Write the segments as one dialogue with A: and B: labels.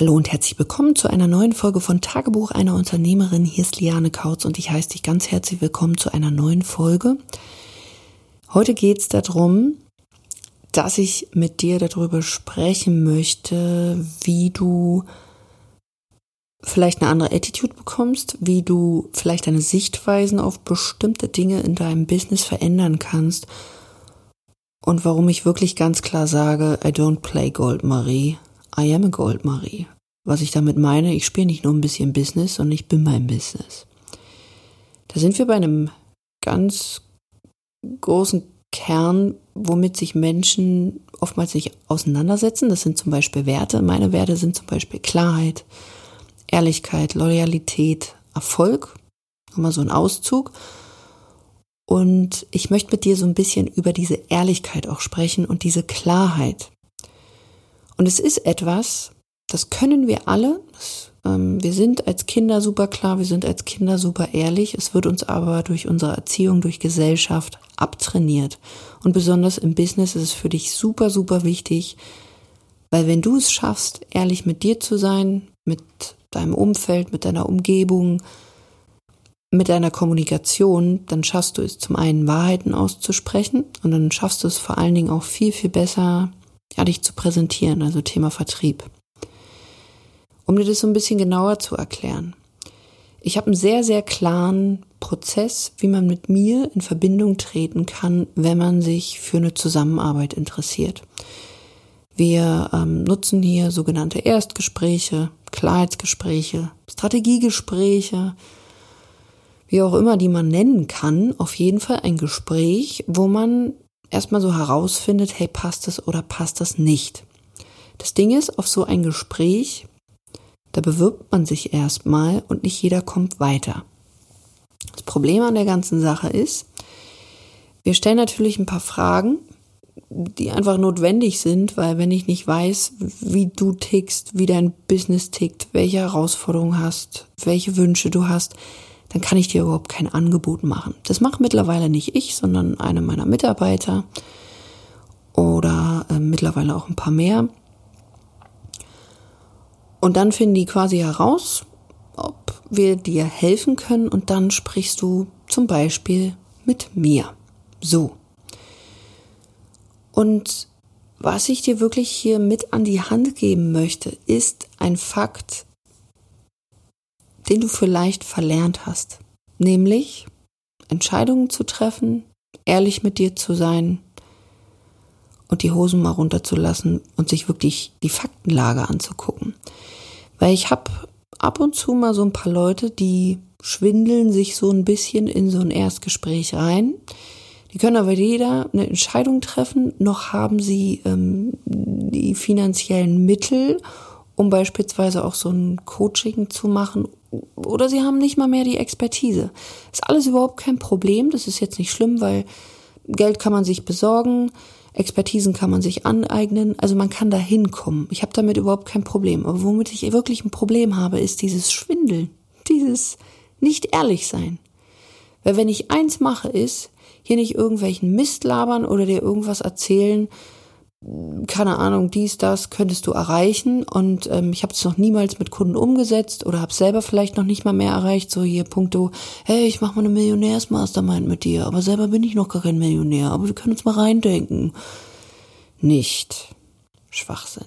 A: Hallo und herzlich willkommen zu einer neuen Folge von Tagebuch einer Unternehmerin. Hier ist Liane Kautz und ich heiße dich ganz herzlich willkommen zu einer neuen Folge. Heute geht es darum, dass ich mit dir darüber sprechen möchte, wie du vielleicht eine andere Attitude bekommst, wie du vielleicht deine Sichtweisen auf bestimmte Dinge in deinem Business verändern kannst und warum ich wirklich ganz klar sage, I don't play Gold Marie, I am a Gold Marie. Was ich damit meine, ich spiele nicht nur ein bisschen Business, sondern ich bin mein Business. Da sind wir bei einem ganz großen Kern, womit sich Menschen oftmals nicht auseinandersetzen. Das sind zum Beispiel Werte. Meine Werte sind zum Beispiel Klarheit, Ehrlichkeit, Loyalität, Erfolg. Nochmal so ein Auszug. Und ich möchte mit dir so ein bisschen über diese Ehrlichkeit auch sprechen und diese Klarheit. Und es ist etwas, das können wir alle. Ähm, wir sind als Kinder super klar, wir sind als Kinder super ehrlich. Es wird uns aber durch unsere Erziehung, durch Gesellschaft abtrainiert. Und besonders im Business ist es für dich super, super wichtig, weil wenn du es schaffst, ehrlich mit dir zu sein, mit deinem Umfeld, mit deiner Umgebung, mit deiner Kommunikation, dann schaffst du es zum einen Wahrheiten auszusprechen und dann schaffst du es vor allen Dingen auch viel, viel besser, ja, dich zu präsentieren, also Thema Vertrieb. Um dir das so ein bisschen genauer zu erklären. Ich habe einen sehr, sehr klaren Prozess, wie man mit mir in Verbindung treten kann, wenn man sich für eine Zusammenarbeit interessiert. Wir ähm, nutzen hier sogenannte Erstgespräche, Klarheitsgespräche, Strategiegespräche, wie auch immer die man nennen kann. Auf jeden Fall ein Gespräch, wo man erstmal so herausfindet, hey, passt das oder passt das nicht. Das Ding ist, auf so ein Gespräch, da bewirbt man sich erstmal und nicht jeder kommt weiter. Das Problem an der ganzen Sache ist, wir stellen natürlich ein paar Fragen, die einfach notwendig sind, weil wenn ich nicht weiß, wie du tickst, wie dein Business tickt, welche Herausforderungen hast, welche Wünsche du hast, dann kann ich dir überhaupt kein Angebot machen. Das macht mittlerweile nicht ich, sondern eine meiner Mitarbeiter oder äh, mittlerweile auch ein paar mehr. Und dann finden die quasi heraus, ob wir dir helfen können und dann sprichst du zum Beispiel mit mir. So. Und was ich dir wirklich hier mit an die Hand geben möchte, ist ein Fakt, den du vielleicht verlernt hast. Nämlich Entscheidungen zu treffen, ehrlich mit dir zu sein und die Hosen mal runterzulassen und sich wirklich die Faktenlage anzugucken. Weil ich habe ab und zu mal so ein paar Leute, die schwindeln sich so ein bisschen in so ein Erstgespräch rein. Die können aber weder eine Entscheidung treffen, noch haben sie ähm, die finanziellen Mittel, um beispielsweise auch so ein Coaching zu machen oder sie haben nicht mal mehr die Expertise. Ist alles überhaupt kein Problem. Das ist jetzt nicht schlimm, weil Geld kann man sich besorgen, Expertisen kann man sich aneignen. Also man kann da hinkommen. Ich habe damit überhaupt kein Problem. Aber womit ich wirklich ein Problem habe, ist dieses Schwindeln, dieses nicht ehrlich sein. Weil wenn ich eins mache, ist hier nicht irgendwelchen Mist labern oder dir irgendwas erzählen, keine Ahnung, dies, das könntest du erreichen. Und ähm, ich habe es noch niemals mit Kunden umgesetzt oder habe selber vielleicht noch nicht mal mehr erreicht. So hier Punkto, hey, ich mache mal eine Millionärsmastermind mit dir, aber selber bin ich noch gar kein Millionär, aber wir können uns mal reindenken. Nicht. Schwachsinn.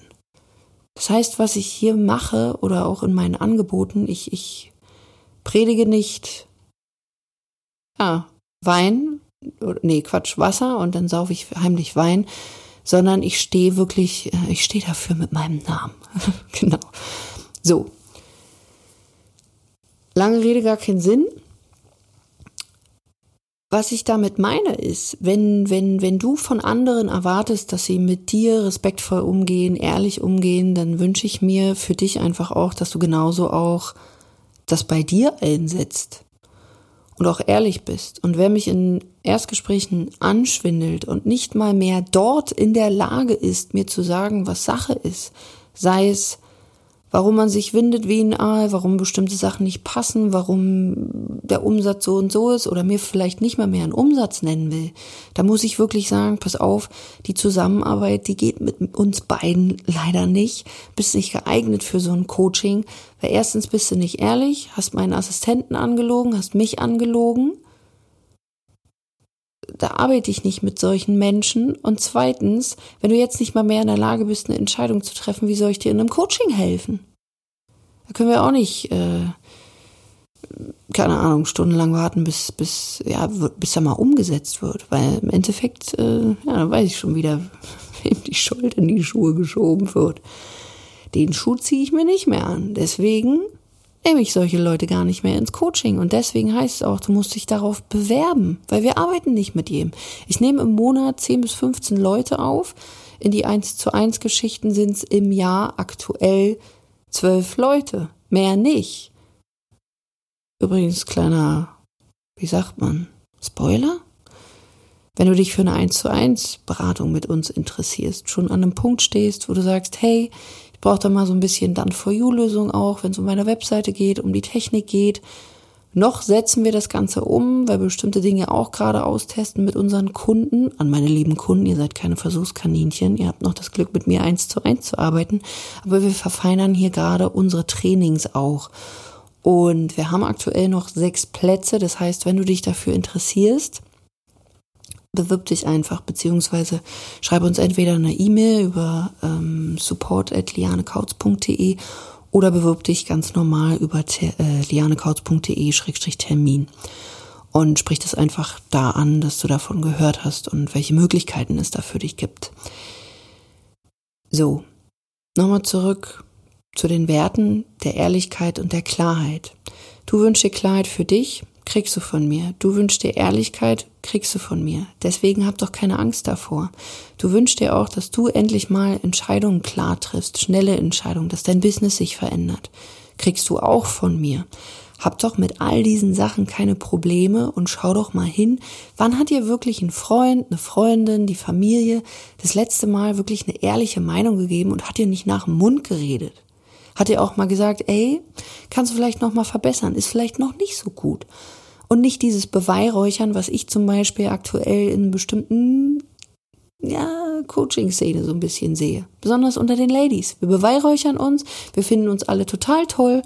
A: Das heißt, was ich hier mache oder auch in meinen Angeboten, ich, ich predige nicht, ja, Wein, nee, Quatsch, Wasser und dann saufe ich heimlich Wein, sondern ich stehe wirklich, äh, ich stehe dafür mit meinem Namen. genau. So. Lange Rede, gar keinen Sinn. Was ich damit meine ist, wenn, wenn, wenn du von anderen erwartest, dass sie mit dir respektvoll umgehen, ehrlich umgehen, dann wünsche ich mir für dich einfach auch, dass du genauso auch das bei dir einsetzt und auch ehrlich bist. Und wer mich in Erstgesprächen anschwindelt und nicht mal mehr dort in der Lage ist, mir zu sagen, was Sache ist, sei es, warum man sich windet wie ein Aal, warum bestimmte Sachen nicht passen, warum der Umsatz so und so ist oder mir vielleicht nicht mal mehr einen Umsatz nennen will, da muss ich wirklich sagen, pass auf, die Zusammenarbeit, die geht mit uns beiden leider nicht, bist nicht geeignet für so ein Coaching, weil erstens bist du nicht ehrlich, hast meinen Assistenten angelogen, hast mich angelogen, da arbeite ich nicht mit solchen Menschen. Und zweitens, wenn du jetzt nicht mal mehr in der Lage bist, eine Entscheidung zu treffen, wie soll ich dir in einem Coaching helfen? Da können wir auch nicht, äh, keine Ahnung, stundenlang warten, bis, bis, ja, bis da mal umgesetzt wird. Weil im Endeffekt, äh, ja, da weiß ich schon wieder, wem die Schuld in die Schuhe geschoben wird. Den Schuh ziehe ich mir nicht mehr an. Deswegen nehme solche Leute gar nicht mehr ins Coaching. Und deswegen heißt es auch, du musst dich darauf bewerben, weil wir arbeiten nicht mit jedem. Ich nehme im Monat 10 bis 15 Leute auf. In die 1 zu 1 Geschichten sind es im Jahr aktuell 12 Leute. Mehr nicht. Übrigens, kleiner, wie sagt man, Spoiler? Wenn du dich für eine 1 zu 1 Beratung mit uns interessierst, schon an einem Punkt stehst, wo du sagst, hey, brauche da mal so ein bisschen dann for you Lösung auch, wenn es um meine Webseite geht, um die Technik geht. Noch setzen wir das Ganze um, weil bestimmte Dinge auch gerade austesten mit unseren Kunden. An meine lieben Kunden, ihr seid keine Versuchskaninchen, ihr habt noch das Glück, mit mir eins zu eins zu arbeiten. Aber wir verfeinern hier gerade unsere Trainings auch. Und wir haben aktuell noch sechs Plätze. Das heißt, wenn du dich dafür interessierst, bewirb dich einfach, beziehungsweise schreibe uns entweder eine E-Mail über ähm, support.lianekautz.de oder bewirb dich ganz normal über äh, lianekautz.de-termin und sprich das einfach da an, dass du davon gehört hast und welche Möglichkeiten es da für dich gibt. So, nochmal zurück zu den Werten der Ehrlichkeit und der Klarheit. Du wünschst dir Klarheit für dich, kriegst du von mir. Du wünschst dir Ehrlichkeit, kriegst du von mir. Deswegen hab doch keine Angst davor. Du wünschst dir auch, dass du endlich mal Entscheidungen klar triffst, schnelle Entscheidungen, dass dein Business sich verändert. Kriegst du auch von mir. Hab doch mit all diesen Sachen keine Probleme und schau doch mal hin, wann hat dir wirklich ein Freund, eine Freundin, die Familie das letzte Mal wirklich eine ehrliche Meinung gegeben und hat dir nicht nach dem Mund geredet? Hat er auch mal gesagt, ey, kannst du vielleicht noch mal verbessern, ist vielleicht noch nicht so gut. Und nicht dieses Beweihräuchern, was ich zum Beispiel aktuell in bestimmten ja, Coaching-Szene so ein bisschen sehe. Besonders unter den Ladies. Wir beweihräuchern uns, wir finden uns alle total toll.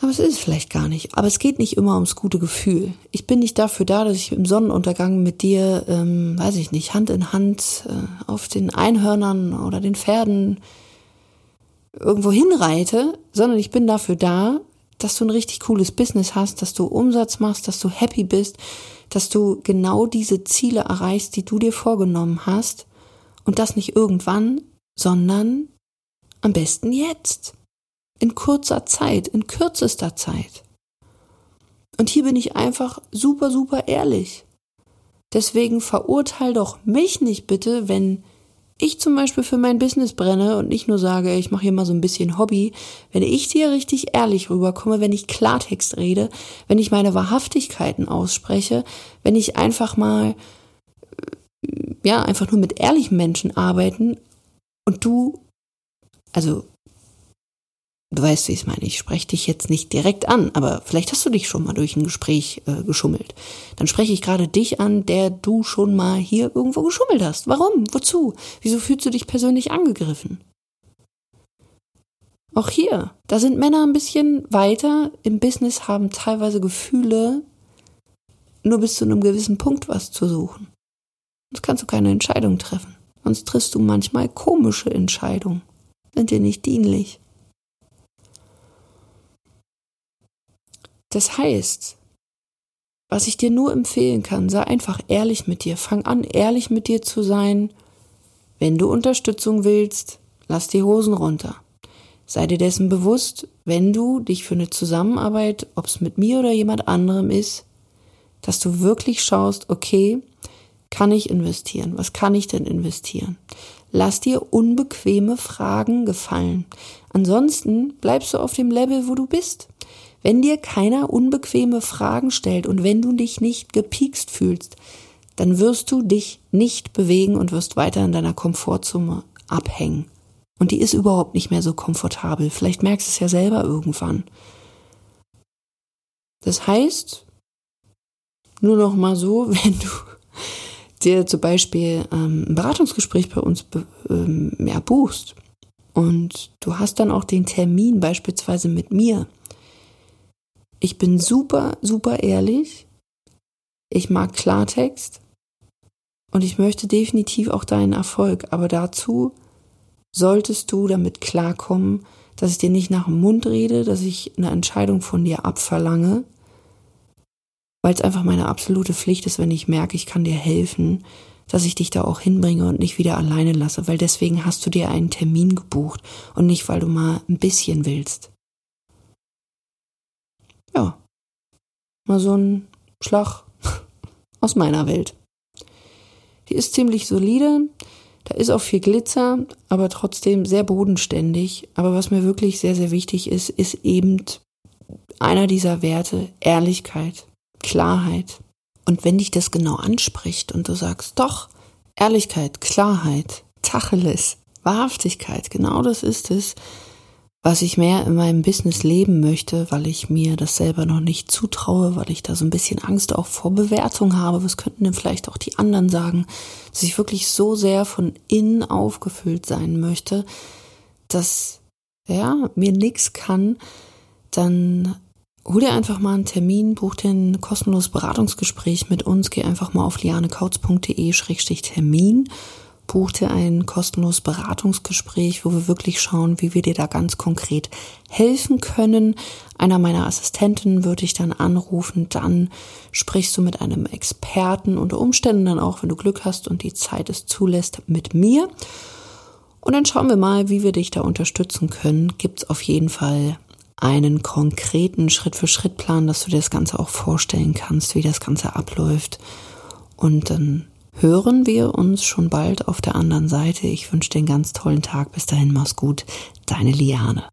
A: Aber es ist vielleicht gar nicht. Aber es geht nicht immer ums gute Gefühl. Ich bin nicht dafür da, dass ich im Sonnenuntergang mit dir, ähm, weiß ich nicht, Hand in Hand äh, auf den Einhörnern oder den Pferden irgendwo hinreite, sondern ich bin dafür da, dass du ein richtig cooles Business hast, dass du Umsatz machst, dass du happy bist, dass du genau diese Ziele erreichst, die du dir vorgenommen hast und das nicht irgendwann, sondern am besten jetzt, in kurzer Zeit, in kürzester Zeit. Und hier bin ich einfach super, super ehrlich. Deswegen verurteil doch mich nicht bitte, wenn ich zum Beispiel für mein Business brenne und nicht nur sage, ich mache hier mal so ein bisschen Hobby, wenn ich dir richtig ehrlich rüberkomme, wenn ich Klartext rede, wenn ich meine Wahrhaftigkeiten ausspreche, wenn ich einfach mal, ja, einfach nur mit ehrlichen Menschen arbeiten und du, also Du weißt, wie ich es meine. Ich spreche dich jetzt nicht direkt an, aber vielleicht hast du dich schon mal durch ein Gespräch äh, geschummelt. Dann spreche ich gerade dich an, der du schon mal hier irgendwo geschummelt hast. Warum? Wozu? Wieso fühlst du dich persönlich angegriffen? Auch hier, da sind Männer ein bisschen weiter im Business, haben teilweise Gefühle, nur bis zu einem gewissen Punkt was zu suchen. Sonst kannst du keine Entscheidung treffen. Sonst triffst du manchmal komische Entscheidungen. Sind dir nicht dienlich. Das heißt, was ich dir nur empfehlen kann, sei einfach ehrlich mit dir. Fang an, ehrlich mit dir zu sein. Wenn du Unterstützung willst, lass die Hosen runter. Sei dir dessen bewusst, wenn du dich für eine Zusammenarbeit, ob es mit mir oder jemand anderem ist, dass du wirklich schaust, okay, kann ich investieren? Was kann ich denn investieren? Lass dir unbequeme Fragen gefallen. Ansonsten bleibst du auf dem Level, wo du bist. Wenn dir keiner unbequeme Fragen stellt und wenn du dich nicht gepiekst fühlst, dann wirst du dich nicht bewegen und wirst weiter in deiner Komfortzone abhängen. Und die ist überhaupt nicht mehr so komfortabel. Vielleicht merkst du es ja selber irgendwann. Das heißt, nur noch mal so, wenn du dir zum Beispiel ähm, ein Beratungsgespräch bei uns ähm, ja, buchst und du hast dann auch den Termin beispielsweise mit mir. Ich bin super, super ehrlich. Ich mag Klartext und ich möchte definitiv auch deinen Erfolg. Aber dazu solltest du damit klarkommen, dass ich dir nicht nach dem Mund rede, dass ich eine Entscheidung von dir abverlange, weil es einfach meine absolute Pflicht ist, wenn ich merke, ich kann dir helfen, dass ich dich da auch hinbringe und nicht wieder alleine lasse, weil deswegen hast du dir einen Termin gebucht und nicht, weil du mal ein bisschen willst. Ja, mal so ein Schlag aus meiner Welt. Die ist ziemlich solide, da ist auch viel Glitzer, aber trotzdem sehr bodenständig. Aber was mir wirklich sehr, sehr wichtig ist, ist eben einer dieser Werte, Ehrlichkeit. Klarheit. Und wenn dich das genau anspricht und du sagst, doch, Ehrlichkeit, Klarheit, Tacheles, Wahrhaftigkeit, genau das ist es, was ich mehr in meinem Business leben möchte, weil ich mir das selber noch nicht zutraue, weil ich da so ein bisschen Angst auch vor Bewertung habe. Was könnten denn vielleicht auch die anderen sagen? Dass ich wirklich so sehr von innen aufgefüllt sein möchte, dass ja, mir nichts kann, dann hol dir einfach mal einen Termin, buch dir ein kostenloses Beratungsgespräch mit uns, geh einfach mal auf lianekautz.de-termin, buch dir ein kostenloses Beratungsgespräch, wo wir wirklich schauen, wie wir dir da ganz konkret helfen können. Einer meiner Assistenten würde ich dann anrufen, dann sprichst du mit einem Experten unter Umständen dann auch, wenn du Glück hast und die Zeit es zulässt, mit mir. Und dann schauen wir mal, wie wir dich da unterstützen können. Gibt es auf jeden Fall einen konkreten Schritt-für-Schritt-Plan, dass du dir das Ganze auch vorstellen kannst, wie das Ganze abläuft. Und dann hören wir uns schon bald auf der anderen Seite. Ich wünsche dir einen ganz tollen Tag. Bis dahin, mach's gut. Deine Liane.